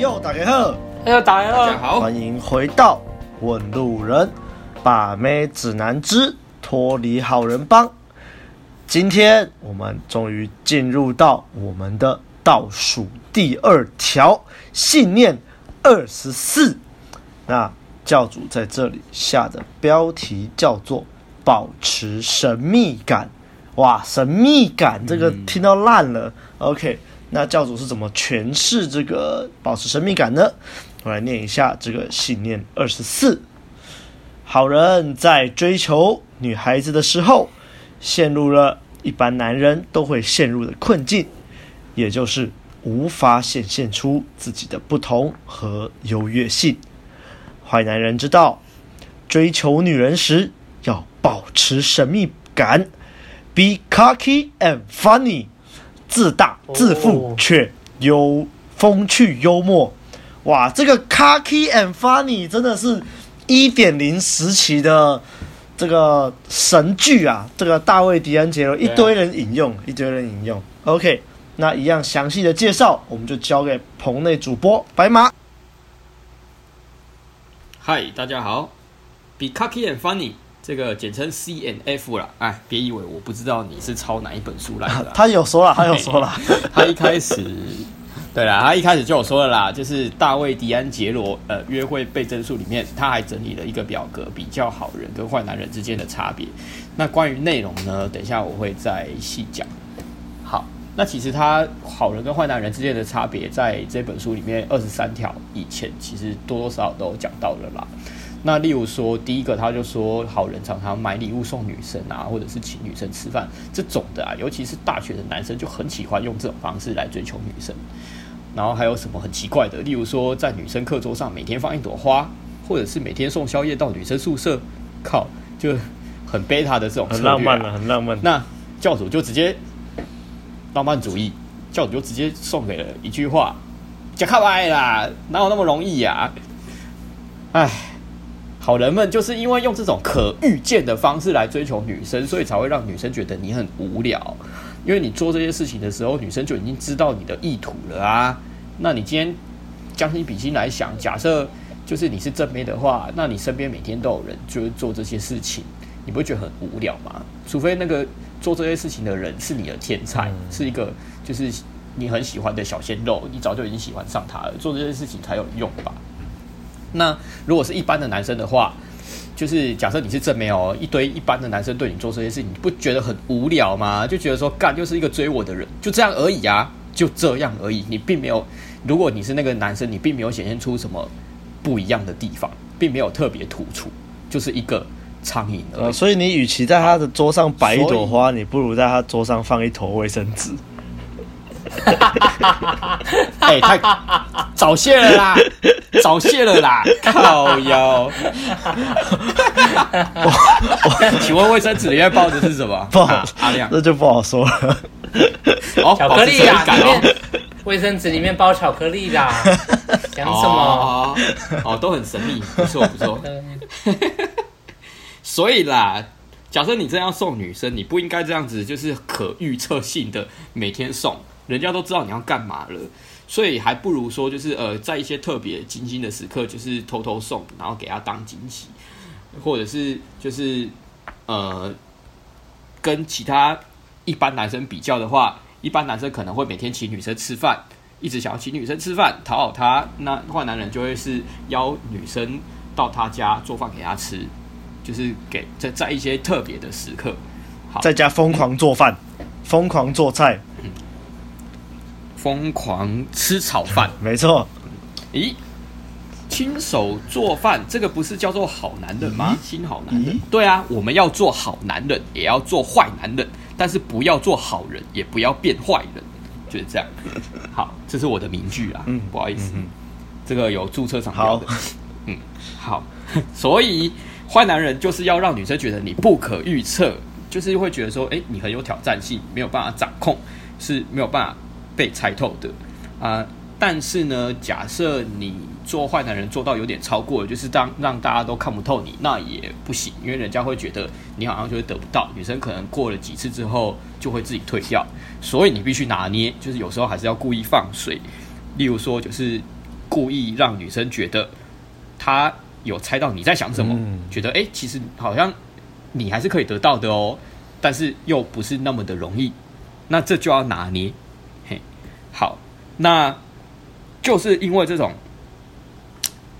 又打开后，又打开后，大家好，欢迎回到问路人把妹指南之脱离好人帮。今天我们终于进入到我们的倒数第二条信念二十四。那教主在这里下的标题叫做“保持神秘感”。哇，神秘感这个听到烂了。嗯、OK，那教主是怎么诠释这个保持神秘感呢？我来念一下这个信念二十四：好人在追求女孩子的时候，陷入了一般男人都会陷入的困境，也就是无法显现出自己的不同和优越性。坏男人知道，追求女人时要保持神秘感，be cocky and funny，自大自负却幽风趣幽默。哇，这个 cocky and funny 真的是一点零时期的这个神剧啊！这个大卫·迪安杰罗一堆人引用，一堆人引用。OK，那一样详细的介绍，我们就交给棚内主播白马。嗨，大家好，Be cocky and funny，这个简称 C and F 啦。哎，别以为我不知道你是抄哪一本书来的、啊。他有说了，他有说了，他一开始，对啦，他一开始就有说了啦，就是大卫·迪安杰罗呃约会倍增术里面，他还整理了一个表格，比较好人跟坏男人之间的差别。那关于内容呢，等一下我会再细讲。好。那其实他好人跟坏男人之间的差别，在这本书里面二十三条以前，其实多多少少都有讲到了啦。那例如说，第一个他就说，好人常常买礼物送女生啊，或者是请女生吃饭这种的啊，尤其是大学的男生就很喜欢用这种方式来追求女生。然后还有什么很奇怪的？例如说，在女生课桌上每天放一朵花，或者是每天送宵夜到女生宿舍，靠，就很贝塔的这种、很浪漫了，很浪漫。那教主就直接。浪漫主义，教主就直接送给了一句话：“假卡歪啦，哪有那么容易呀、啊？”哎，好人们就是因为用这种可预见的方式来追求女生，所以才会让女生觉得你很无聊。因为你做这些事情的时候，女生就已经知道你的意图了啊。那你今天将心比心来想，假设就是你是正妹的话，那你身边每天都有人就是做这些事情，你不会觉得很无聊吗？除非那个。做这些事情的人是你的天才，嗯、是一个就是你很喜欢的小鲜肉，你早就已经喜欢上他了。做这些事情才有用吧？那如果是一般的男生的话，就是假设你是正面哦，一堆一般的男生对你做这些事情，你不觉得很无聊吗？就觉得说干就是一个追我的人，就这样而已啊，就这样而已。你并没有，如果你是那个男生，你并没有显现出什么不一样的地方，并没有特别突出，就是一个。苍蝇、呃，所以你与其在他的桌上摆一朵花，你不如在他桌上放一坨卫生纸。哎、欸，太早泄了啦，早泄了啦，靠腰。请问卫生纸里面包的是什么？不好，啊、阿亮，这就不好说了。哦，巧克力啊，里面卫生纸里面包巧克力啦。讲什么？哦，哦，都很神秘，不错不错。所以啦，假设你这样送女生，你不应该这样子，就是可预测性的每天送，人家都知道你要干嘛了。所以还不如说，就是呃，在一些特别精心的时刻，就是偷偷送，然后给她当惊喜，或者是就是呃，跟其他一般男生比较的话，一般男生可能会每天请女生吃饭，一直想要请女生吃饭讨好她，那坏男人就会是邀女生到他家做饭给她吃。就是给在在一些特别的时刻，好，在家疯狂做饭，疯狂做菜，疯狂吃炒饭，没错。咦，亲手做饭，这个不是叫做好男人吗？新好男人，对啊，我们要做好男人，也要做坏男人，但是不要做好人，也不要变坏人，就是这样。好，这是我的名句啊，嗯，不好意思，嗯、这个有注册商标的，嗯，好，所以。坏男人就是要让女生觉得你不可预测，就是会觉得说，诶，你很有挑战性，没有办法掌控，是没有办法被猜透的啊、呃。但是呢，假设你做坏男人做到有点超过了，就是当让大家都看不透你，那也不行，因为人家会觉得你好像就会得不到，女生可能过了几次之后就会自己退掉，所以你必须拿捏，就是有时候还是要故意放水，例如说就是。故意让女生觉得她有猜到你在想什么，嗯、觉得哎、欸，其实好像你还是可以得到的哦，但是又不是那么的容易，那这就要拿捏。嘿，好，那就是因为这种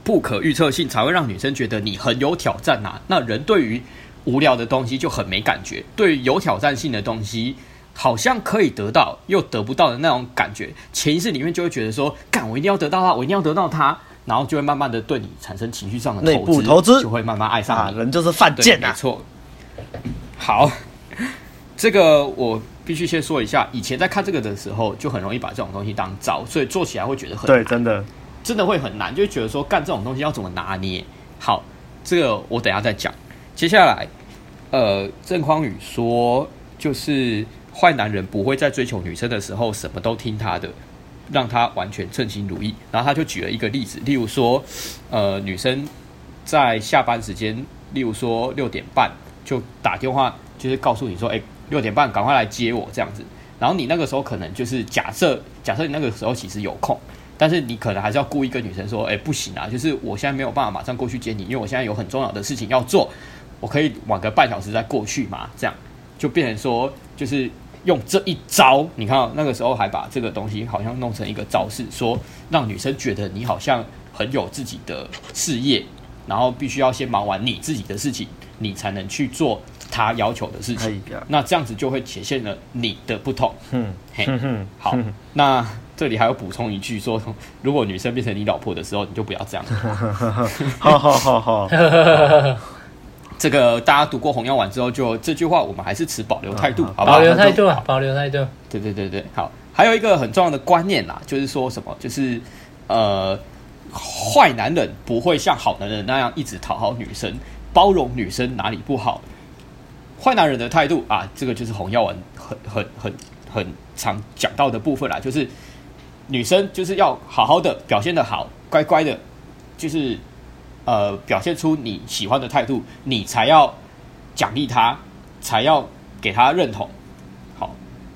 不可预测性，才会让女生觉得你很有挑战啊。那人对于无聊的东西就很没感觉，对于有挑战性的东西，好像可以得到又得不到的那种感觉，潜意识里面就会觉得说，干，我一定要得到它，我一定要得到它。然后就会慢慢的对你产生情绪上的内部投资，就会慢慢爱上你。啊、人就是犯贱啊，没错。好，这个我必须先说一下，以前在看这个的时候，就很容易把这种东西当招，所以做起来会觉得很，对，真的真的会很难，就觉得说干这种东西要怎么拿捏。好，这个我等一下再讲。接下来，呃，郑匡宇说，就是坏男人不会在追求女生的时候什么都听他的。让他完全称心如意，然后他就举了一个例子，例如说，呃，女生在下班时间，例如说六点半就打电话，就是告诉你说，哎，六点半赶快来接我这样子。然后你那个时候可能就是假设，假设你那个时候其实有空，但是你可能还是要故意跟女生说，哎，不行啊，就是我现在没有办法马上过去接你，因为我现在有很重要的事情要做，我可以晚个半小时再过去嘛，这样就变成说就是。用这一招，你看那个时候还把这个东西好像弄成一个招式，说让女生觉得你好像很有自己的事业，然后必须要先忙完你自己的事情，你才能去做他要求的事情。那这样子就会体现了你的不同。嗯，嘿，好，那这里还要补充一句说，如果女生变成你老婆的时候，你就不要这样。好好好好。这个大家读过《红药丸》之后，就这句话我们还是持保留态度，好不好？保留态度，保留态度。对对对对，好。还有一个很重要的观念啦，就是说什么，就是呃，坏男人不会像好男人那样一直讨好女生，包容女生哪里不好。坏男人的态度啊，这个就是《红药丸》很很很很常讲到的部分啦，就是女生就是要好好的表现的好，乖乖的，就是。呃，表现出你喜欢的态度，你才要奖励她，才要给她认同。好，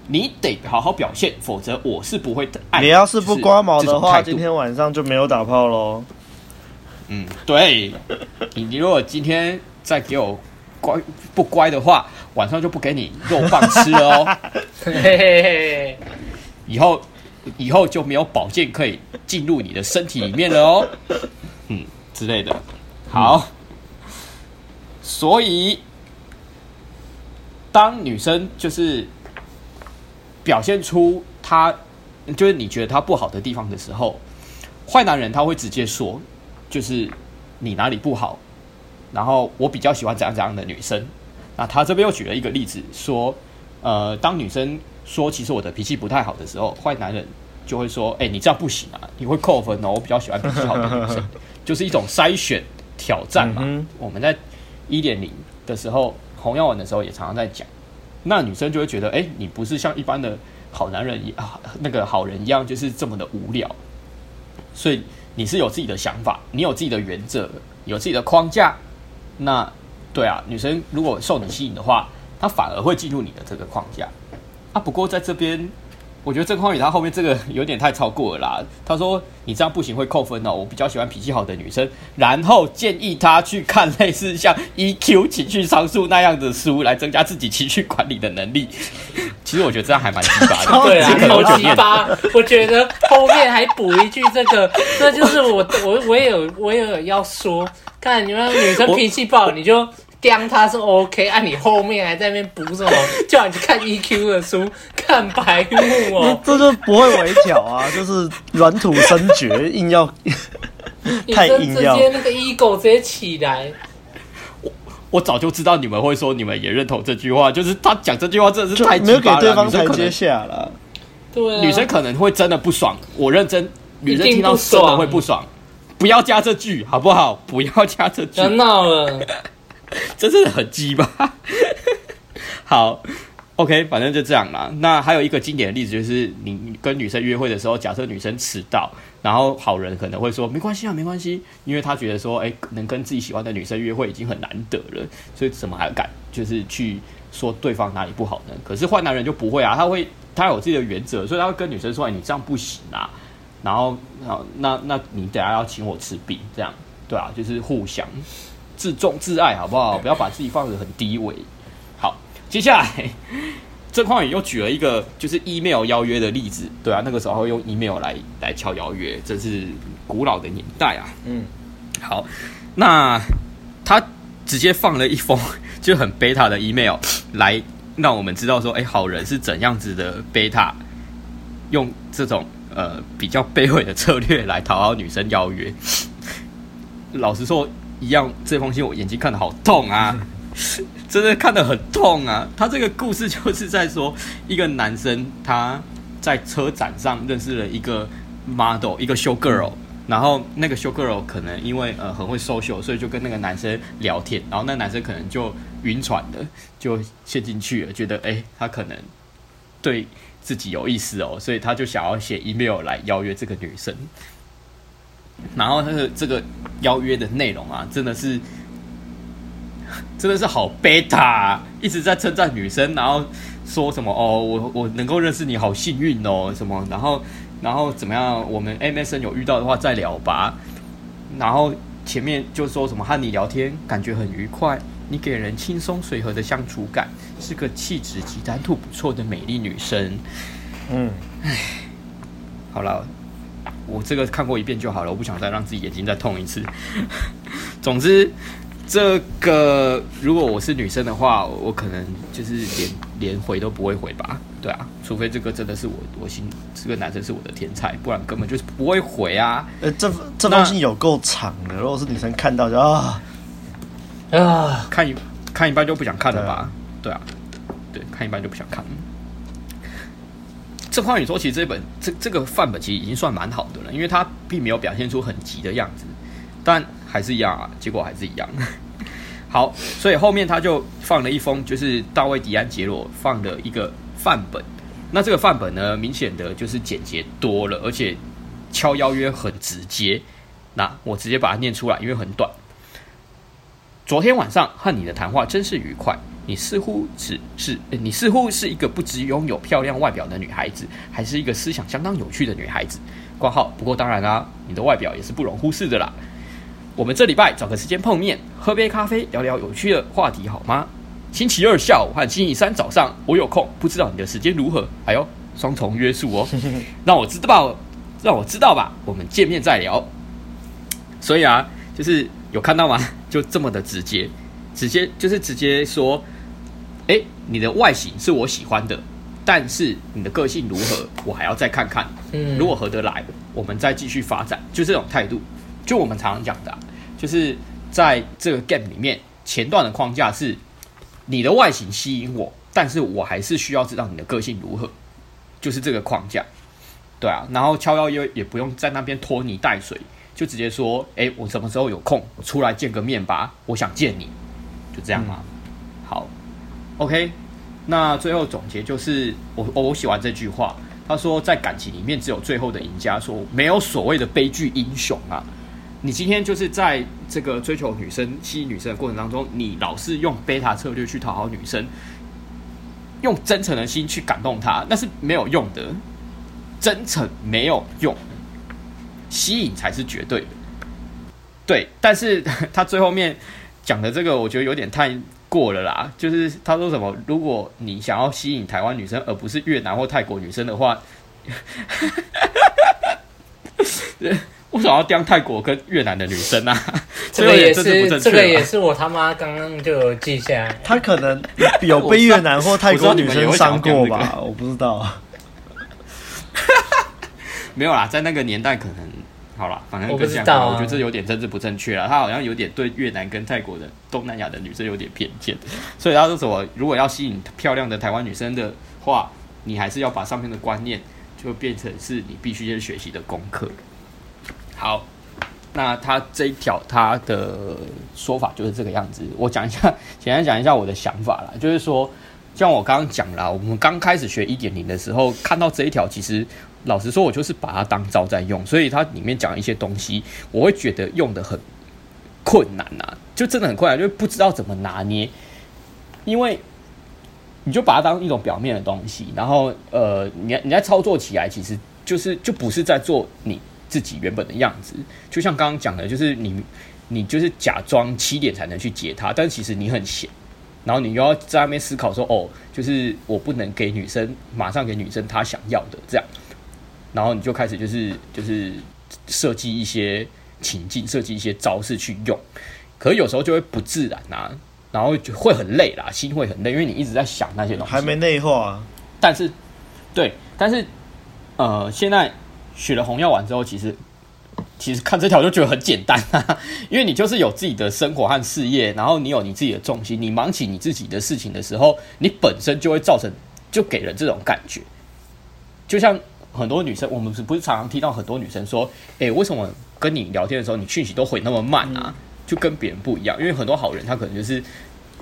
你得好好表现，否则我是不会爱你。你要是不刮毛的话，今天晚上就没有打炮喽。嗯，对。你你如果今天再给我乖不乖的话，晚上就不给你肉棒吃了哦。嘿嘿嘿。以后以后就没有宝剑可以进入你的身体里面了哦。嗯。之类的，好，所以当女生就是表现出她就是你觉得她不好的地方的时候，坏男人他会直接说，就是你哪里不好，然后我比较喜欢怎样怎样的女生。那他这边又举了一个例子，说，呃，当女生说其实我的脾气不太好的时候，坏男人就会说，哎，你这样不行啊，你会扣分哦，我比较喜欢脾气好的女生。就是一种筛选挑战嘛。嗯、我们在一点零的时候，红药丸的时候也常常在讲。那女生就会觉得，哎、欸，你不是像一般的好男人一啊，那个好人一样，就是这么的无聊。所以你是有自己的想法，你有自己的原则，有自己的框架。那对啊，女生如果受你吸引的话，她反而会进入你的这个框架。啊，不过在这边。我觉得郑匡宇他后面这个有点太超过了啦。他说：“你这样不行，会扣分哦。我比较喜欢脾气好的女生。”然后建议她去看类似像 EQ 情绪商数那样的书，来增加自己情绪管理的能力。其实我觉得这样还蛮奇葩的。对啊，好奇葩！我觉得后面还补一句这个，这就是我我我也有我也有要说，看你们女生脾气不好，你就。刁他是 OK，按、啊、你后面还在那边补什么？叫你去看 EQ 的书，看白目哦。这就不会围剿啊，就是软土深掘，硬要太硬要。直接那个 ego 直接起来。我我早就知道你们会说，你们也认同这句话，就是他讲这句话真的是太没有给对方台阶下了。对、啊，女生可能会真的不爽。我认真，女生听到真的会不爽。不要加这句好不好？不要加这句。别闹了。真是很鸡巴。好，OK，反正就这样啦。那还有一个经典的例子，就是你跟女生约会的时候，假设女生迟到，然后好人可能会说没关系啊，没关系，因为他觉得说，哎、能跟自己喜欢的女生约会已经很难得了，所以怎么还敢就是去说对方哪里不好呢？可是坏男人就不会啊，他会他有自己的原则，所以他会跟女生说，哎，你这样不行啊。然后，那那你等下要请我吃饼，这样对啊，就是互相自重自爱，好不好？不要把自己放得很低微。好，接下来郑匡宇又举了一个就是 email 邀约的例子，对啊，那个时候会用 email 来来敲邀约，这是古老的年代啊。嗯，好，那他直接放了一封 就很 beta 的 email 来让我们知道说，哎，好人是怎样子的 beta，，用这种。呃，比较卑微的策略来讨好女生邀约。老实说，一样这封信我眼睛看得好痛啊，真的看得很痛啊。他这个故事就是在说，一个男生他在车展上认识了一个 model，一个 show girl，然后那个 show girl 可能因为呃很会 social，所以就跟那个男生聊天，然后那男生可能就晕船的就陷进去了，觉得哎，他可能对。自己有意思哦，所以他就想要写 email 来邀约这个女生。然后他的这个邀约的内容啊，真的是真的是好贝塔，一直在称赞女生，然后说什么哦，我我能够认识你好幸运哦，什么，然后然后怎么样？我们 MSN 有遇到的话再聊吧。然后前面就说什么和你聊天感觉很愉快。你给人轻松随和的相处感，是个气质及谈吐不错的美丽女生。嗯，唉，好了，我这个看过一遍就好了，我不想再让自己眼睛再痛一次。总之，这个如果我是女生的话，我可能就是连连回都不会回吧。对啊，除非这个真的是我我心这个男生是我的天才，不然根本就是不会回啊。呃，这这封信有够长的，如果是女生看到就啊。啊，看一看一半就不想看了吧？对啊，对，看一半就不想看。这话你说，其实这本这这个范本其实已经算蛮好的了，因为它并没有表现出很急的样子，但还是一样啊，结果还是一样。好，所以后面他就放了一封，就是大卫·迪安杰罗放的一个范本。那这个范本呢，明显的就是简洁多了，而且敲邀约很直接。那我直接把它念出来，因为很短。昨天晚上和你的谈话真是愉快。你似乎只是，你似乎是一个不只拥有漂亮外表的女孩子，还是一个思想相当有趣的女孩子。挂号。不过当然啦、啊，你的外表也是不容忽视的啦。我们这礼拜找个时间碰面，喝杯咖啡，聊聊有趣的话题好吗？星期二下午和星期三早上我有空，不知道你的时间如何？哎呦，双重约束哦，让我知道，让我知道吧。我们见面再聊。所以啊，就是。有看到吗？就这么的直接，直接就是直接说，哎，你的外形是我喜欢的，但是你的个性如何，我还要再看看。嗯，如果合得来，我们再继续发展，就这种态度。就我们常常讲的，就是在这个 game 里面，前段的框架是你的外形吸引我，但是我还是需要知道你的个性如何，就是这个框架。对啊，然后敲邀约也不用在那边拖泥带水。就直接说，哎、欸，我什么时候有空出来见个面吧？我想见你，就这样嘛？嗯、好，OK。那最后总结就是，我我我喜欢这句话。他说，在感情里面，只有最后的赢家。说没有所谓的悲剧英雄啊。你今天就是在这个追求女生、吸引女生的过程当中，你老是用贝塔策略去讨好女生，用真诚的心去感动她，那是没有用的。真诚没有用。吸引才是绝对的，对，但是他最后面讲的这个，我觉得有点太过了啦。就是他说什么，如果你想要吸引台湾女生，而不是越南或泰国女生的话，为什么要当泰国跟越南的女生啊？这个也是，这个也是我他妈刚刚就有记下来。他可能 有被越南或泰国女生伤过吧？我不知道。没有啦，在那个年代可能。好了，反正跟这样，我，啊、我觉得这有点政治不正确了。他好像有点对越南跟泰国的东南亚的女生有点偏见，所以他说什么，如果要吸引漂亮的台湾女生的话，你还是要把上面的观念就变成是你必须去学习的功课。好，那他这一条他的说法就是这个样子。我讲一下，简单讲一下我的想法啦，就是说，像我刚刚讲了，我们刚开始学一点零的时候，看到这一条，其实。老实说，我就是把它当招在用，所以它里面讲一些东西，我会觉得用得很困难呐、就真的很困难，就不知道怎么拿捏。因为你就把它当一种表面的东西，然后呃，你你在操作起来其实就是就不是在做你自己原本的样子。就像刚刚讲的，就是你你就是假装七点才能去接她，但其实你很闲，然后你又要在那边思考说，哦，就是我不能给女生马上给女生她想要的这样，然后你就开始就是就是设计一些情境，设计一些招式去用，可是有时候就会不自然啊。然后就会很累啦，心会很累，因为你一直在想那些东西，还没内化啊。但是，对，但是，呃，现在学了红药丸之后，其实，其实看这条就觉得很简单啊，因为你就是有自己的生活和事业，然后你有你自己的重心，你忙起你自己的事情的时候，你本身就会造成，就给人这种感觉。就像很多女生，我们是不是常常听到很多女生说，哎，为什么跟你聊天的时候，你讯息都回那么慢啊？嗯就跟别人不一样，因为很多好人他可能就是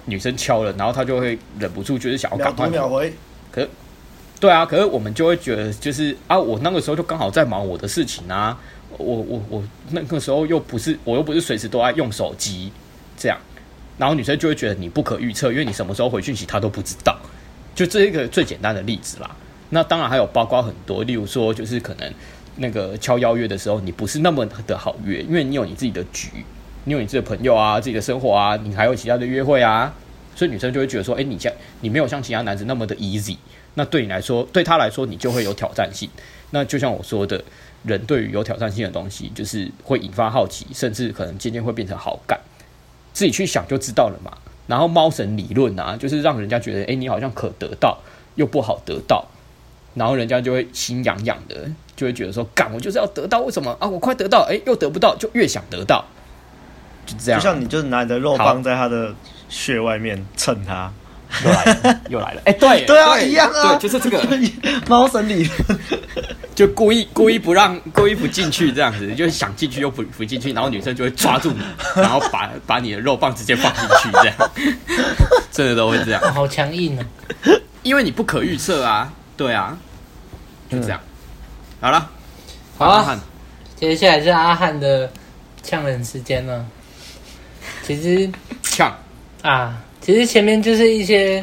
女生敲了，然后他就会忍不住就是想要赶快秒回。可是，对啊，可是我们就会觉得就是啊，我那个时候就刚好在忙我的事情啊，我我我那个时候又不是我又不是随时都在用手机这样，然后女生就会觉得你不可预测，因为你什么时候回讯息她都不知道。就这一个最简单的例子啦。那当然还有包括很多，例如说就是可能那个敲邀约的时候，你不是那么的好约，因为你有你自己的局。你有你自己的朋友啊，自己的生活啊，你还有其他的约会啊，所以女生就会觉得说，哎、你像你没有像其他男子那么的 easy，那对你来说，对他来说，你就会有挑战性。那就像我说的，人对于有挑战性的东西，就是会引发好奇，甚至可能渐渐会变成好感。自己去想就知道了嘛。然后猫神理论啊，就是让人家觉得，哎、欸，你好像可得到又不好得到，然后人家就会心痒痒的，就会觉得说，干，我就是要得到，为什么啊？我快得到，哎、欸，又得不到，就越想得到。就这样，就像你就是拿你的肉棒在他的穴外面蹭他，又来了，又来了，哎、欸，对，对啊，一样啊，对，就是这个。猫神理论，就故意故意不让，故意不进去这样子，就是想进去又不不进去，然后女生就会抓住你，然后把把你的肉棒直接放进去，这样，真的都会这样，好强硬啊，因为你不可预测啊，对啊，就这样，嗯、好了，好啊，接下来是阿汉的呛人时间了。其实呛。啊，其实前面就是一些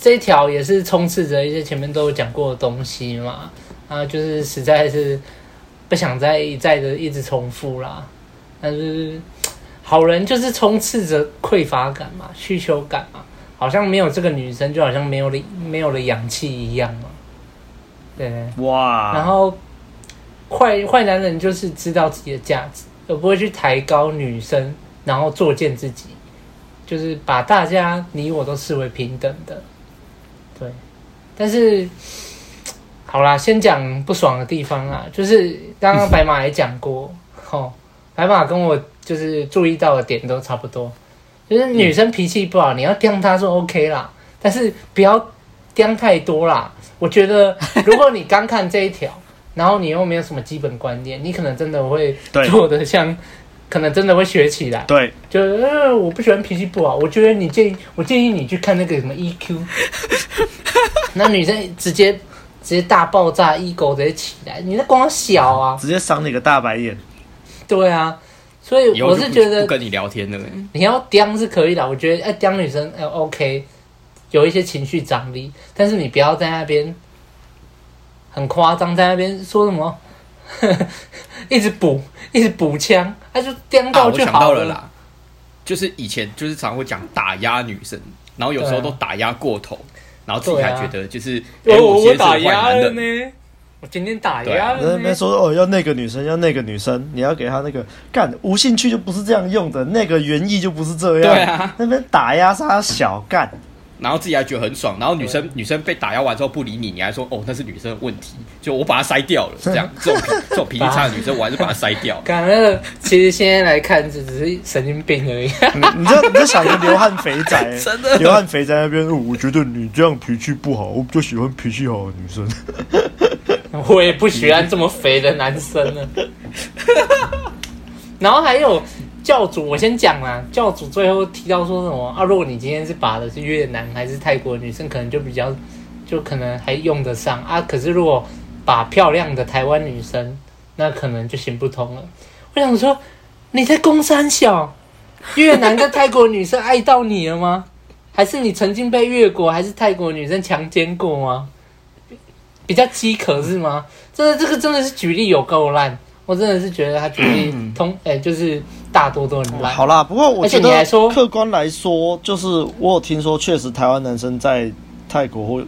这条也是充斥着一些前面都有讲过的东西嘛，啊，就是实在是不想再一再的一直重复啦。但是好人就是充斥着匮乏感嘛，需求感嘛，好像没有这个女生就好像没有了没有了氧气一样嘛。对，哇，然后坏坏男人就是知道自己的价值，而不会去抬高女生。然后作践自己，就是把大家你我都视为平等的，对。但是，好啦，先讲不爽的地方啊，就是刚刚白马也讲过，吼，白马跟我就是注意到的点都差不多，就是女生脾气不好，你要刁她说 OK 啦，但是不要刁太多啦。我觉得，如果你刚看这一条，然后你又没有什么基本观念，你可能真的会做的像。可能真的会学起来。对，就呃，我不喜欢脾气不好。我觉得你建议，我建议你去看那个什么 EQ。那女生直接直接大爆炸，ego 直接起来，你那光小啊，直接赏你个大白眼。对啊，所以我是觉得不跟你聊天的，你要刁是可以的。我觉得哎，刁女生哎，OK，有一些情绪张力，但是你不要在那边很夸张，在那边说什么。一直补，一直补枪，他就颠到就好了，想到了啦，就是以前就是常会讲打压女生，然后有时候都打压过头，啊，然后自己还觉得就是，哎，啊欸，我我打压了呢，我今天打压了。没说哦，要那个女生，要那个女生，你要给她那个干无兴趣就不是这样用的，那个原意就不是这样。对啊，那边打压是他小干。然后自己还觉得很爽，然后女生女生被打压完之后不理你，你还说哦，那是女生的问题，就我把她筛掉了，这样这种这种 脾气差的女生，我还是把她筛掉。感觉其实现在来看，只是神经病而已。你你就你这想着流汗肥仔，真的流汗肥仔那边，我觉得你这样脾气不好，我比较喜欢脾气好的女生。我也不喜欢这么肥的男生呢。然后还有。教主，我先讲啦。教主最后提到说什么啊？如果你今天是把的是越南还是泰国女生，可能就比较，就可能还用得上啊。可是如果把漂亮的台湾女生，那可能就行不通了。我想说，你在攻三小，越南跟泰国女生爱到你了吗？还是你曾经被越国还是泰国女生强奸过吗？比较饥渴是吗？真的，这个真的是举例有够烂，我真的是觉得他举例通，哎、就是大多都很烂。好啦，不过我觉得客观来说，就是我有听说，确实台湾男生在泰国或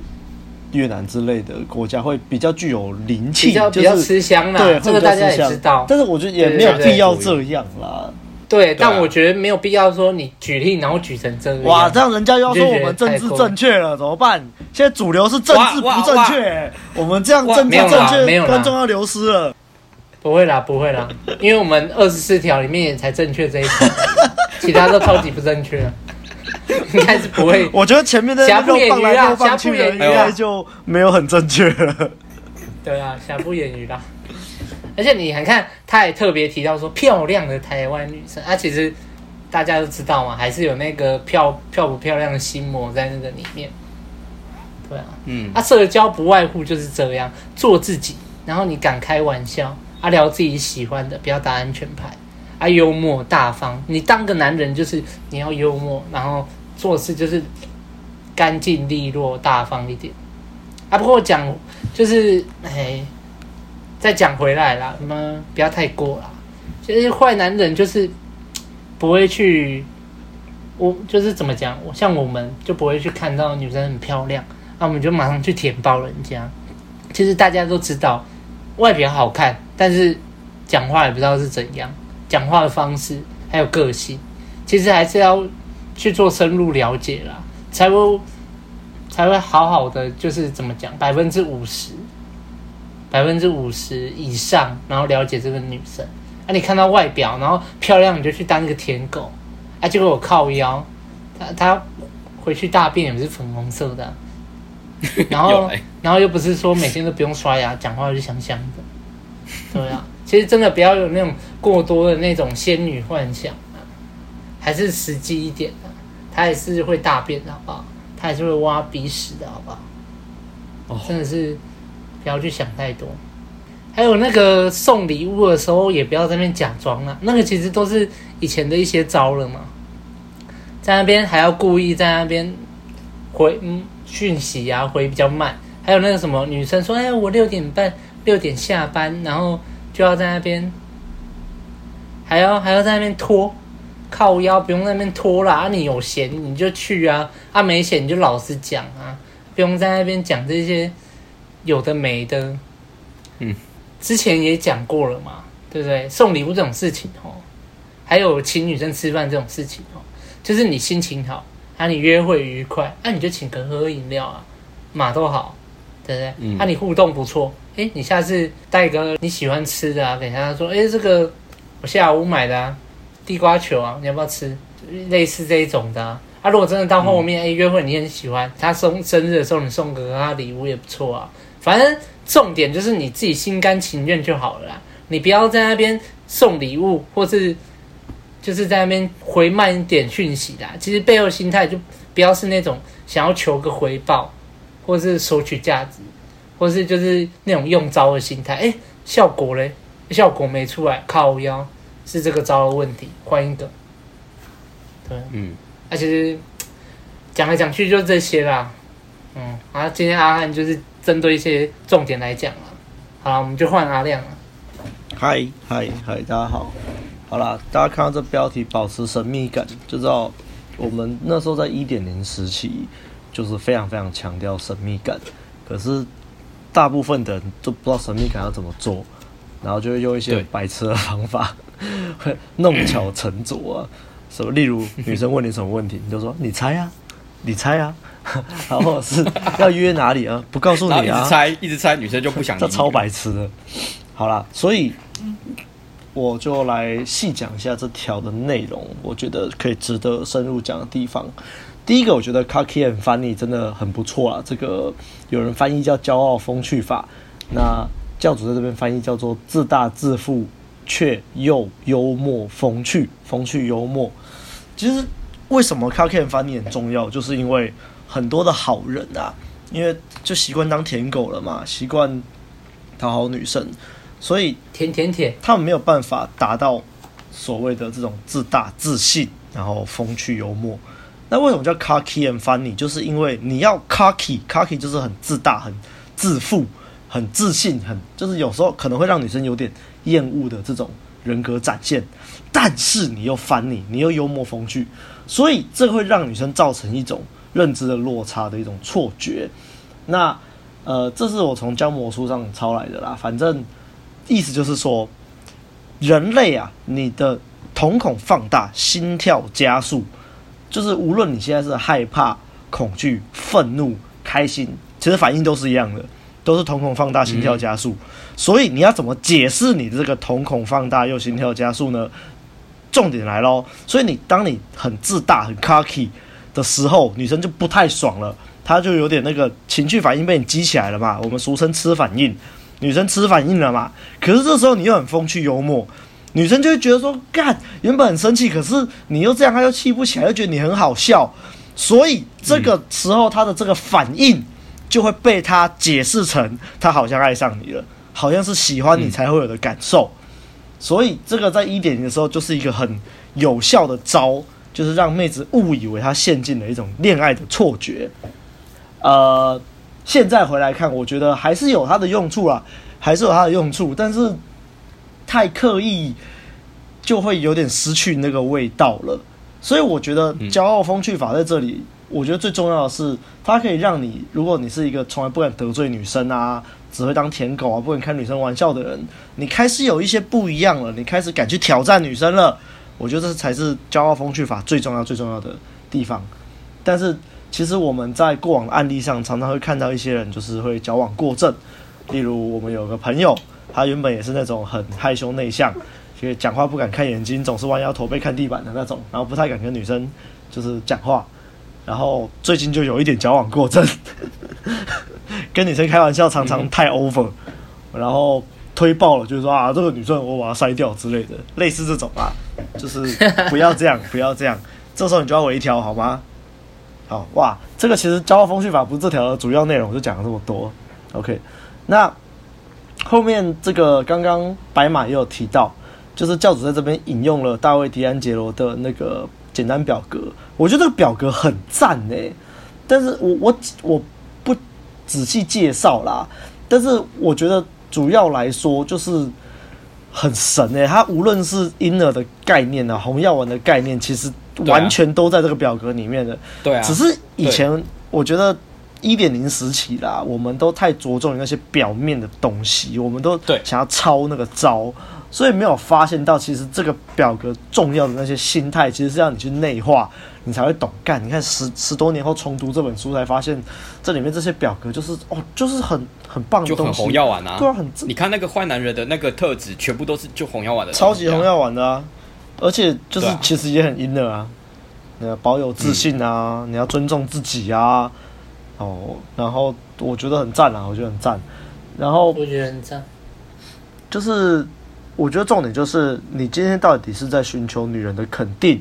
越南之类的国家会比较具有灵气，比较、就是、比较吃香啦。对，这个大家也知道。但是我觉得也没有必要这样啦。对，但我觉得没有必要说你举例，然后举成这样。哇，这样人家又要说我们政治正确了，怎么办？现在主流是政治不正确，我们这样政治正确，观众要流失了。不会啦，不会啦，因为我们二十四条里面也才正确这一条，其他都超级不正确。应该是不会。我觉得前面的瑕不掩瑜啦，瑕不掩瑜应该就没有很正确了。对啊，瑕不掩瑜啦。而且你还看，他也特别提到说漂亮的台湾女生啊，其实大家都知道嘛，还是有那个漂漂不漂亮的心魔在那个里面。对啊，嗯，啊，社交不外乎就是这样，做自己，然后你敢开玩笑，啊，聊自己喜欢的，不要打安全牌，啊，幽默大方，你当个男人就是你要幽默，然后做事就是干净利落、大方一点。啊，不过讲就是哎。再讲回来啦，什么不要太过啦。其实坏男人就是不会去，我就是怎么讲，我像我们就不会去看到女生很漂亮，那我们就马上去舔包人家。其实大家都知道，外表好看，但是讲话也不知道是怎样，讲话的方式还有个性，其实还是要去做深入了解啦，才会才会好好的，就是怎么讲，百分之五十。百分之五十以上，然后了解这个女生。啊，你看到外表，然后漂亮，你就去当一个舔狗。啊，结果我靠腰，她她回去大便也不是粉红色的，然后 然后又不是说每天都不用刷牙，讲话就香香的。对啊，其实真的不要有那种过多的那种仙女幻想啊，还是实际一点的。他也是会大便的，好不好？他也是会挖鼻屎的，好不好？哦，真的是。不要去想太多，还有那个送礼物的时候，也不要在那边假装了。那个其实都是以前的一些招了嘛，在那边还要故意在那边回嗯讯息啊，回比较慢。还有那个什么女生说：“哎，我六点半六点下班，然后就要在那边，还要还要在那边拖，靠腰不用在那边拖啦。啊，你有闲你就去啊，啊没闲你就老实讲啊，不用在那边讲这些。”有的没的，嗯，之前也讲过了嘛，对不对？送礼物这种事情哦，还有请女生吃饭这种事情哦，就是你心情好，啊，你约会愉快，那、啊、你就请个喝饮料啊，嘛都好，对不对？嗯，啊，你互动不错，哎，你下次带个你喜欢吃的啊，给他说，哎，这个我下午买的啊，地瓜球啊，你要不要吃？类似这一种的啊，啊如果真的到后面，哎、嗯，约会你很喜欢，他送生日的时候你送个他礼物也不错啊。反正重点就是你自己心甘情愿就好了啦，你不要在那边送礼物，或是就是在那边回慢一点讯息啦。其实背后心态就不要是那种想要求个回报，或是索取价值，或是就是那种用招的心态。哎，效果嘞？效果没出来，靠腰是这个招的问题，换一个。对，嗯，那其实讲来讲去就这些啦。嗯，好，今天阿汉就是。针对一些重点来讲了，好了，我们就换阿亮了。嗨嗨嗨，大家好，好啦，大家看到这标题，保持神秘感，就知道我们那时候在一点零时期，就是非常非常强调神秘感。可是大部分的人都不知道神秘感要怎么做，然后就会用一些白痴的方法，会 弄巧成拙啊。什么？例如女生问你什么问题，你就说你猜啊，你猜啊。然后是要约哪里啊？不告诉你啊！一直猜，一直猜，女生就不想。这超白痴的。好啦，所以我就来细讲一下这条的内容，我觉得可以值得深入讲的地方。第一个，我觉得 Cocky and Funny 真的很不错啊。这个有人翻译叫“骄傲风趣法”，那教主在这边翻译叫做“自大自负却又幽默风趣”，风趣幽默。其实为什么 Cocky and Funny 很重要，就是因为。很多的好人啊，因为就习惯当舔狗了嘛，习惯讨好女生，所以舔舔舔，他们没有办法达到所谓的这种自大自信，然后风趣幽默。那为什么叫 cocky and funny？就是因为你要 cocky，cocky 就是很自大、很自负，很自信，很就是有时候可能会让女生有点厌恶的这种人格展现，但是你又烦你，你又幽默风趣，所以这会让女生造成一种认知的落差的一种错觉。那呃，这是我从教魔书上抄来的啦，反正意思就是说，人类啊，你的瞳孔放大，心跳加速，就是无论你现在是害怕、恐惧、愤怒、开心，其实反应都是一样的。都是瞳孔放大，心跳加速，嗯、所以你要怎么解释你的这个瞳孔放大又心跳加速呢？重点来喽，所以你当你很自大、很 cocky 的时候，女生就不太爽了，她就有点那个情绪反应被你激起来了嘛，我们俗称吃反应，女生吃反应了嘛。可是这时候你又很风趣幽默，女生就会觉得说，干，原本很生气，可是你又这样，她又气不起来，又觉得你很好笑，所以这个时候她的这个反应。就会被他解释成她好像爱上你了，好像是喜欢你才会有的感受，所以这个在一点零的时候就是一个很有效的招，就是让妹子误以为她陷进了一种恋爱的错觉。呃，现在回来看，我觉得还是有它的用处啦，还是有它的用处，但是太刻意就会有点失去那个味道了。所以我觉得骄傲风趣法在这里。我觉得最重要的是，它可以让你，如果你是一个从来不敢得罪女生啊，只会当舔狗啊，不敢开女生玩笑的人，你开始有一些不一样了，你开始敢去挑战女生了。我觉得这才是骄傲风趣法最重要、最重要的地方。但是，其实我们在过往的案例上，常常会看到一些人就是会矫枉过正。例如，我们有个朋友，他原本也是那种很害羞内向，所以讲话不敢看眼睛，总是弯腰驼背看地板的那种，然后不太敢跟女生就是讲话。然后最近就有一点矫枉过正，跟女生开玩笑常常太 over，然后推爆了，就是说啊，这个女生我把她筛掉之类的，类似这种啊，就是不要这样，不要这样，这时候你就要微调好吗？好哇，这个其实骄傲风趣法不是这条的主要内容，就讲了这么多。OK，那后面这个刚刚白马也有提到，就是教主在这边引用了大卫·迪安杰罗的那个。简单表格，我觉得这个表格很赞呢，但是我我我不仔细介绍啦，但是我觉得主要来说就是很神诶，它无论是婴儿的概念啊，红药丸的概念，其实完全都在这个表格里面的。对啊，只是以前我觉得一点零时期啦，我们都太着重于那些表面的东西，我们都想要抄那个招。所以没有发现到，其实这个表格重要的那些心态，其实是让你去内化，你才会懂干。你看十十多年后重读这本书，才发现这里面这些表格就是哦，就是很很棒的东西，就很红药丸啊，对啊，很。你看那个坏男人的那个特质，全部都是就红药丸的，超级红药丸的啊！而且就是其实也很阴的啊，你要保有自信啊，嗯、你要尊重自己啊，哦，然后我觉得很赞啊，我觉得很赞，然后我觉得很赞，就是。我觉得重点就是你今天到底是在寻求女人的肯定，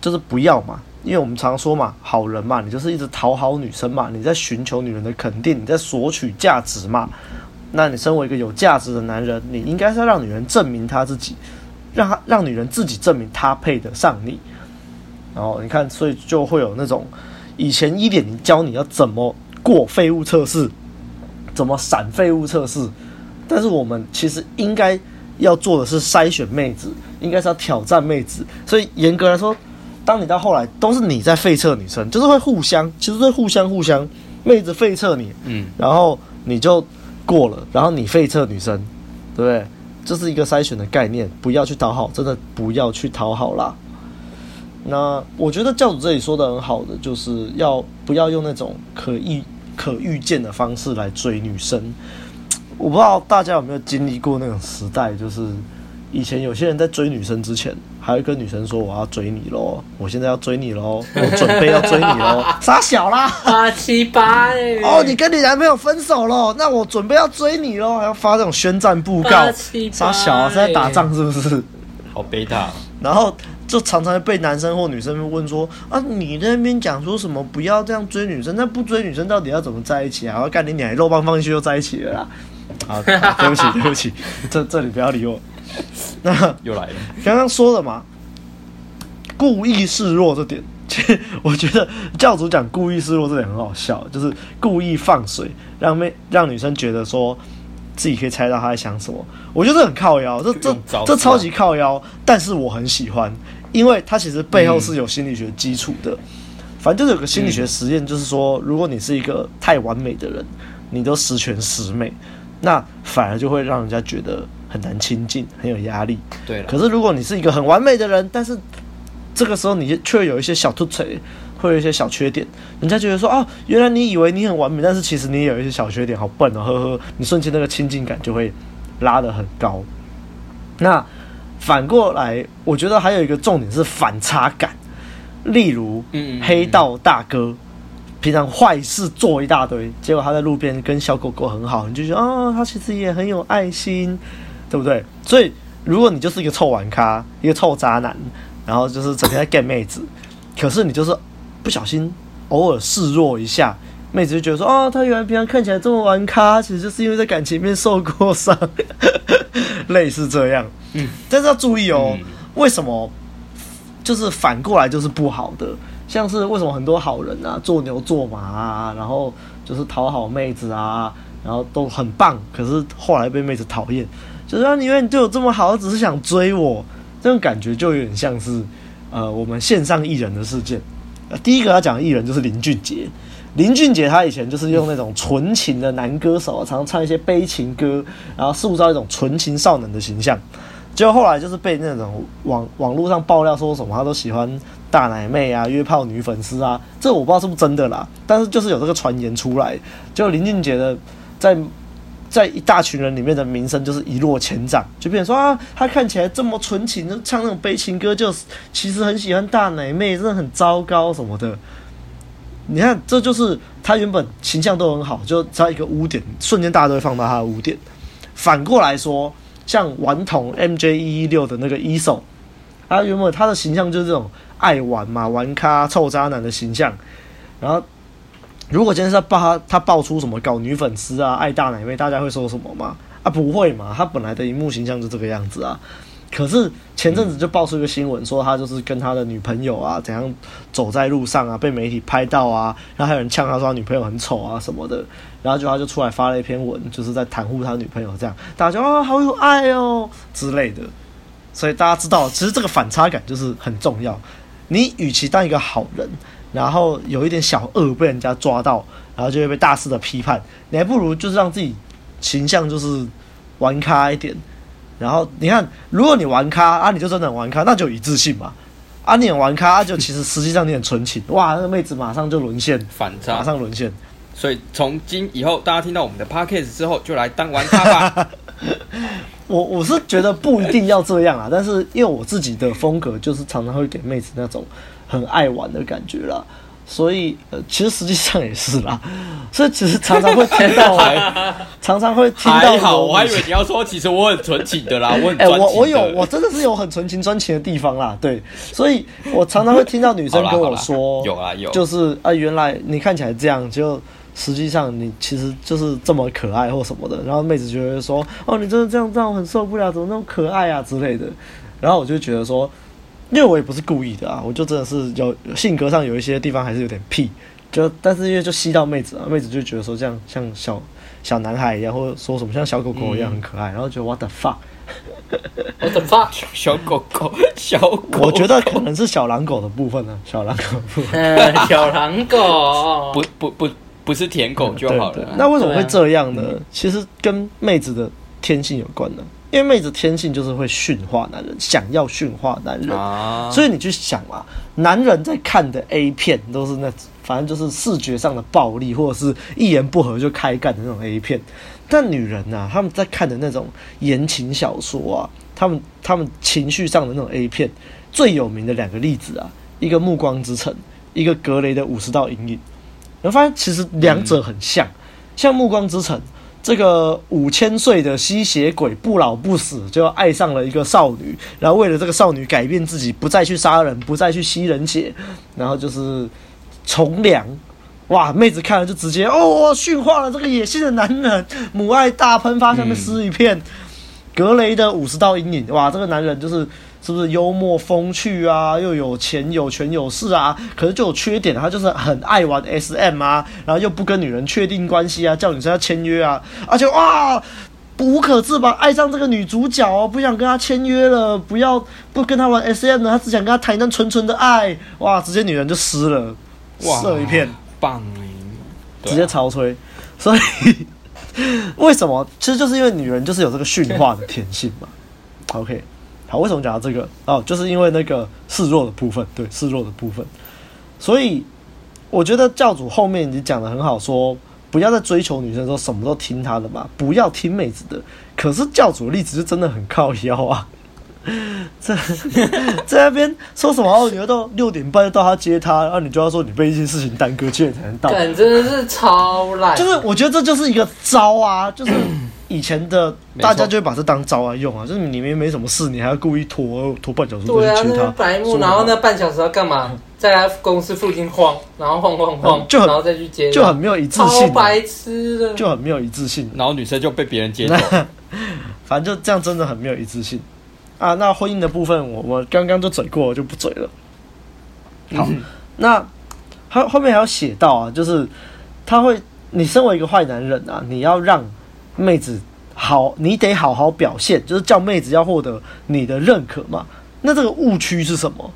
就是不要嘛，因为我们常说嘛，好人嘛，你就是一直讨好女生嘛，你在寻求女人的肯定，你在索取价值嘛。那你身为一个有价值的男人，你应该是要让女人证明她自己，让她让女人自己证明她配得上你。然后你看，所以就会有那种以前一点零教你要怎么过废物测试，怎么闪废物测试，但是我们其实应该。要做的是筛选妹子，应该是要挑战妹子。所以严格来说，当你到后来都是你在废测女生，就是会互相，其实会互相互相，妹子废测你，嗯，然后你就过了，然后你废测女生，对不对？这是一个筛选的概念，不要去讨好，真的不要去讨好啦。那我觉得教主这里说的很好的，就是要不要用那种可预可预见的方式来追女生。我不知道大家有没有经历过那种时代，就是以前有些人在追女生之前，还会跟女生说：“我要追你喽，我现在要追你喽，我准备要追你喽。”傻小啦，八七八哎！哦，你跟你男朋友分手了，那我准备要追你喽，还要发这种宣战布告，傻小啊，是在打仗是不是？好悲大。然后就常常被男生或女生问说：“啊，你在那边讲说什么？不要这样追女生，那不追女生到底要怎么在一起啊？我干你娘，肉棒放进去就在一起了啦。”好，对不起，对不起，这这里不要理我。那又来了，刚刚说了嘛，故意示弱这点，其实我觉得教主讲故意示弱这点很好笑，就是故意放水，让妹让女生觉得说自己可以猜到他在想什么。我觉得这很靠腰，这这这超级靠腰，但是我很喜欢，因为它其实背后是有心理学基础的。反正就是有个心理学实验，就是说，如果你是一个太完美的人，你都十全十美，那反而就会让人家觉得很难亲近，很有压力。对，可是如果你是一个很完美的人，但是这个时候你却有一些小凸槌，会有一些小缺点，人家觉得说哦，原来你以为你很完美，但是其实你也有一些小缺点，好笨哦，呵呵，你瞬间那个亲近感就会拉得很高。那反过来，我觉得还有一个重点是反差感，例如，黑道大哥平常坏事做一大堆，结果他在路边跟小狗狗很好，你就觉得啊，他其实也很有爱心，对不对？所以，如果你就是一个臭玩咖，一个臭渣男。然后就是整天在 get 妹子，可是你就是不小心偶尔示弱一下，妹子就觉得说啊，他原来平常看起来这么玩咖，其实就是因为在感情里面受过伤，类似这样。嗯，但是要注意哦，嗯、为什么就是反过来就是不好的？像是为什么很多好人啊，做牛做马啊，然后就是讨好妹子啊，然后都很棒，可是后来被妹子讨厌，就是说你以为你对我这么好，只是想追我。这种感觉就有点像是，呃，我们线上艺人的事件。呃，第一个要讲的艺人就是林俊杰。林俊杰他以前就是用那种纯情的男歌手，常常唱一些悲情歌，然后塑造一种纯情少男的形象。结果后来就是被那种网网络上爆料说什么他都喜欢大奶妹啊、约炮女粉丝啊，这我不知道是不是真的啦。但是就是有这个传言出来，就林俊杰的在。在一大群人里面的名声就是一落千丈，就变成说啊，他看起来这么纯情，就唱那种悲情歌，就其实很喜欢大奶妹，真的很糟糕什么的。你看，这就是他原本形象都很好，就只要一个污点，瞬间大家都会放大他的污点。反过来说，像顽童 MJ 一一六的那个一手，啊原本他的形象就是这种爱玩嘛，玩咖、臭渣男的形象，然后。如果今天是他爆他他爆出什么搞女粉丝啊、爱大奶妹，大家会说什么吗？啊，不会嘛，他本来的荧幕形象就这个样子啊。可是前阵子就爆出一个新闻，说他就是跟他的女朋友啊怎样走在路上啊，被媒体拍到啊，然后还有人呛他说他女朋友很丑啊什么的，然后就他就出来发了一篇文，就是在袒护他女朋友这样，大家就啊好有爱哦之类的。所以大家知道，其实这个反差感就是很重要。你与其当一个好人。然后有一点小恶被人家抓到，然后就会被大肆的批判。你还不如就是让自己形象就是玩咖一点。然后你看，如果你玩咖啊，你就真的很玩咖，那就一致性嘛。啊，你很玩咖，啊、就其实 实际上你很纯情。哇，那个妹子马上就沦陷，反差，马上沦陷。所以从今以后，大家听到我们的 podcast 之后，就来当玩咖吧。我我是觉得不一定要这样啊，但是因为我自己的风格就是常常会给妹子那种。很爱玩的感觉啦，所以呃，其实实际上也是啦，所以其实常常会听到，常常会听到。还好，我还以为你要说，其实我很纯情的啦，我很哎、欸，我我有，我真的是有很纯情专情的地方啦，对，所以我常常会听到女生跟我说，有啊有，就是啊、呃，原来你看起来这样，就实际上你其实就是这么可爱或什么的，然后妹子就会说，哦，你真的这样这样，我很受不了，怎么那么可爱啊之类的，然后我就觉得说。因为我也不是故意的啊，我就真的是有性格上有一些地方还是有点屁，就但是因为就吸到妹子啊，妹子就觉得说这样像小小男孩一样，或者说什么像小狗狗一样很可爱，嗯、然后觉得 what the fuck，what the fuck，小狗狗，小狗狗，我觉得可能是小狼狗的部分呢、啊，小狼狗的部分，小狼狗，不不不不是舔狗就好了、啊嗯对对。那为什么会这样呢？其实跟妹子的天性有关呢。因为妹子天性就是会驯化男人，想要驯化男人，啊、所以你去想嘛，男人在看的 A 片都是那，反正就是视觉上的暴力，或者是一言不合就开干的那种 A 片。但女人呐、啊，他们在看的那种言情小说啊，他们他们情绪上的那种 A 片，最有名的两个例子啊，一个《暮光之城》，一个格雷的五十道阴影。你会发现其实两者很像，嗯、像《暮光之城》。这个五千岁的吸血鬼不老不死，就爱上了一个少女，然后为了这个少女改变自己，不再去杀人，不再去吸人血，然后就是从良。哇，妹子看了就直接哦，驯化了这个野性的男人，母爱大喷发，下面湿一片。格雷的五十道阴影，哇，这个男人就是是不是幽默风趣啊，又有钱有权有势啊？可是就有缺点，他就是很爱玩 SM 啊，然后又不跟女人确定关系啊，叫女生要签约啊，而且哇，无可自拔，爱上这个女主角哦，不想跟她签约了，不要不跟她玩 SM 了，他只想跟她谈一段纯纯的爱，哇，直接女人就湿了，射一片，棒直接潮吹，所以 为什么？其实就是因为女人就是有这个驯化的天性嘛。OK。好，为什么讲到这个？哦，就是因为那个示弱的部分，对，示弱的部分。所以我觉得教主后面你讲的很好说，说不要再追求女生的时候什么都听她的嘛，不要听妹子的。可是教主的例子就真的很靠腰啊，在 在那边说什么哦，你要到六点半到他接他，然后你就要说你被一件事情耽搁，七点才能到，真的是超烂。就是我觉得这就是一个招啊，就是。以前的大家就会把这当招来用啊，就是你明明没什么事，你还要故意拖拖半小时过去接他。对啊，那白目，然后那半小时要干嘛？在他公司附近晃，然后晃晃晃，就很然后再去接，就很没有一致性，白痴的，就很没有一致性。然后女生就被别人接走，反正就这样，真的很没有一致性啊。那婚姻的部分，我我刚刚就嘴过，我就不嘴了。好，那后后面还要写到啊，就是他会，你身为一个坏男人啊，你要让。妹子好，你得好好表现，就是叫妹子要获得你的认可嘛。那这个误区是什么？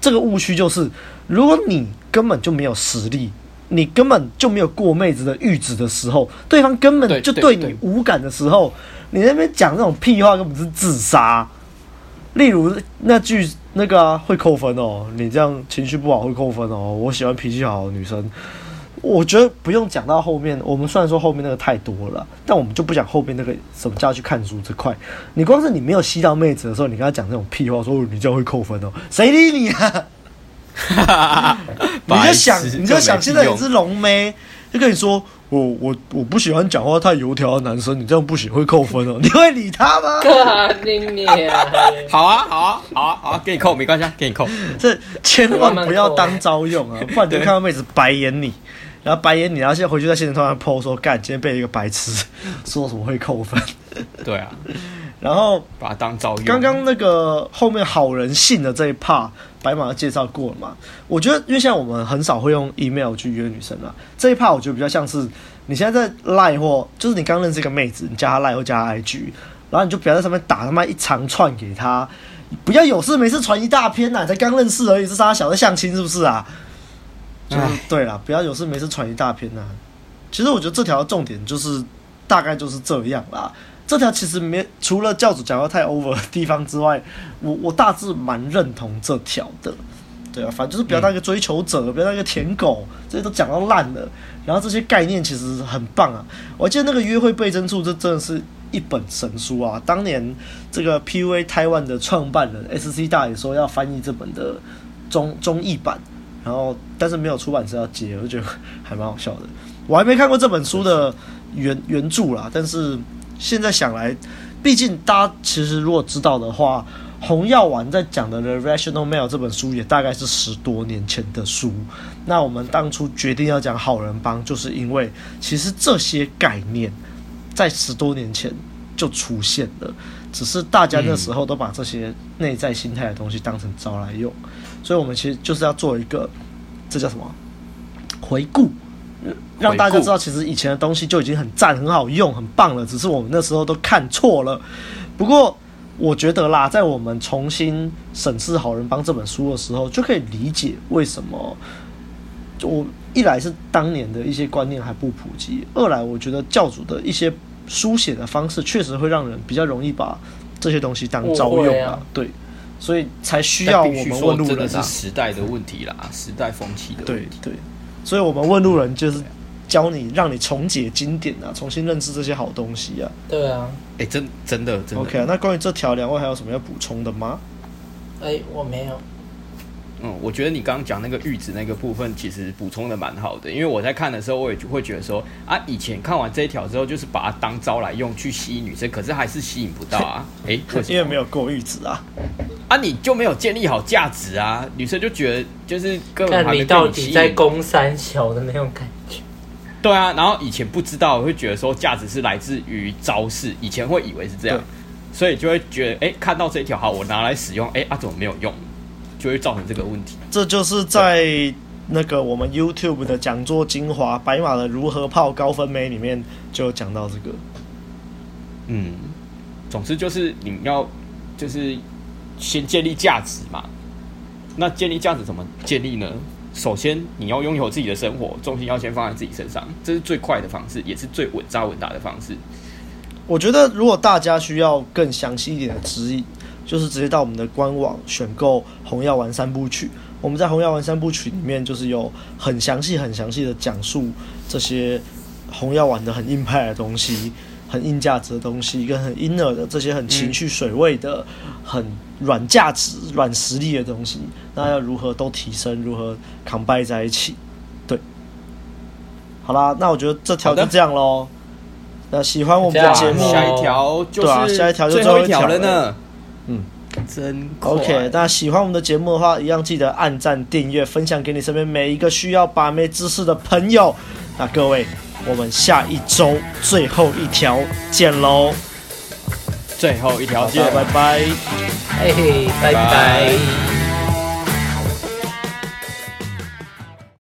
这个误区就是，如果你根本就没有实力，你根本就没有过妹子的阈值的时候，对方根本就对你无感的时候，你那边讲那种屁话根本是自杀。例如那句那个啊，会扣分哦，你这样情绪不好会扣分哦。我喜欢脾气好的女生。我觉得不用讲到后面，我们虽然说后面那个太多了，但我们就不讲后面那个什么叫去看书这块。你光是你没有吸到妹子的时候，你跟他讲这种屁话，说你这样会扣分哦，谁理你啊？你就想，你就想，现在有只龙妹就跟你说，我我我不喜欢讲话太油条的男生，你这样不行会扣分哦，你会理他吗？好啊，好啊，好啊，好啊，给你扣没关系，给你扣。这千万不要当招用啊，不然你就看到妹子白眼你。然后白眼你，然后现在回去在现实上 po 说，干，今天被一个白痴说什么会扣分？对啊，然后把它当招用。刚刚那个后面好人信的这一 part，白马介绍过了嘛？我觉得，因为现在我们很少会用 email 去约女生了，这一 part 我觉得比较像是你现在在 line 或就是你刚认识一个妹子，你加她 line 或加她 IG，然后你就不要在上面打他妈一长串给她，不要有事没事传一大篇呐，才刚认识而已，是啥小的相亲是不是啊？就是对了，不要有事没事传一大篇呐、啊。其实我觉得这条重点就是大概就是这样啦。这条其实没除了教主讲到太 over 的地方之外，我我大致蛮认同这条的。对啊，反正就是不要当一个追求者，不要当一个舔狗，这些都讲到烂了。然后这些概念其实很棒啊。我记得那个约会倍增处，这真的是一本神书啊。当年这个 PUA 台湾的创办人 SC 大也说要翻译这本的中中译版。然后，但是没有出版社要接，我就觉得还蛮好笑的。我还没看过这本书的原原著啦，但是现在想来，毕竟大家其实如果知道的话，红药丸在讲的《The Rational Male》这本书也大概是十多年前的书。那我们当初决定要讲好人帮，就是因为其实这些概念在十多年前就出现了，只是大家那时候都把这些内在心态的东西当成招来用。所以，我们其实就是要做一个，这叫什么？回顾，让大家知道，其实以前的东西就已经很赞、很好用、很棒了。只是我们那时候都看错了。不过，我觉得啦，在我们重新审视《好人帮》这本书的时候，就可以理解为什么。就我一来是当年的一些观念还不普及，二来我觉得教主的一些书写的方式确实会让人比较容易把这些东西当招用啊。对。所以才需要我们问路人啊！是时代的问题啦，时代风气的问题。对对，所以我们问路人就是教你，让你重解经典啊，重新认识这些好东西啊。对啊，哎、欸，真真的真的。OK 啊，那关于这条，两位还有什么要补充的吗？哎、欸，我没有。嗯，我觉得你刚刚讲那个玉子那个部分，其实补充的蛮好的。因为我在看的时候，我也会觉得说啊，以前看完这一条之后，就是把它当招来用去吸引女生，可是还是吸引不到啊。哎、欸，因为没有够玉子啊。啊，你就没有建立好价值啊，女生就觉得就是根本还没你到底在攻三小的那种感觉。对啊，然后以前不知道，会觉得说价值是来自于招式，以前会以为是这样。所以就会觉得，哎、欸，看到这一条好，我拿来使用，哎、欸，啊，怎么没有用？就会造成这个问题。这就是在那个我们 YouTube 的讲座精华《白马的如何泡高分妹》里面就讲到这个。嗯，总之就是你要就是先建立价值嘛。那建立价值怎么建立呢？首先你要拥有自己的生活，重心要先放在自己身上，这是最快的方式，也是最稳扎稳打的方式。我觉得如果大家需要更详细一点的指引，就是直接到我们的官网选购红药丸三部曲。我们在红药丸三部曲里面，就是有很详细、很详细的讲述这些红药丸的很硬派的东西。很硬价值的东西，跟很 inner 的这些很情绪水位的、嗯、很软价值、软实力的东西，那要如何都提升，如何 combine 在一起？对，好啦，那我觉得这条就这样喽。那喜欢我们的节目，下一条就是、对啊，下一条就最后一条了呢。嗯，真 OK。那喜欢我们的节目的话，一样记得按赞、订阅、分享给你身边每一个需要把妹知识的朋友。那各位。我们下一周最后一条见喽！最后一条见，拜拜，嘿嘿，拜拜。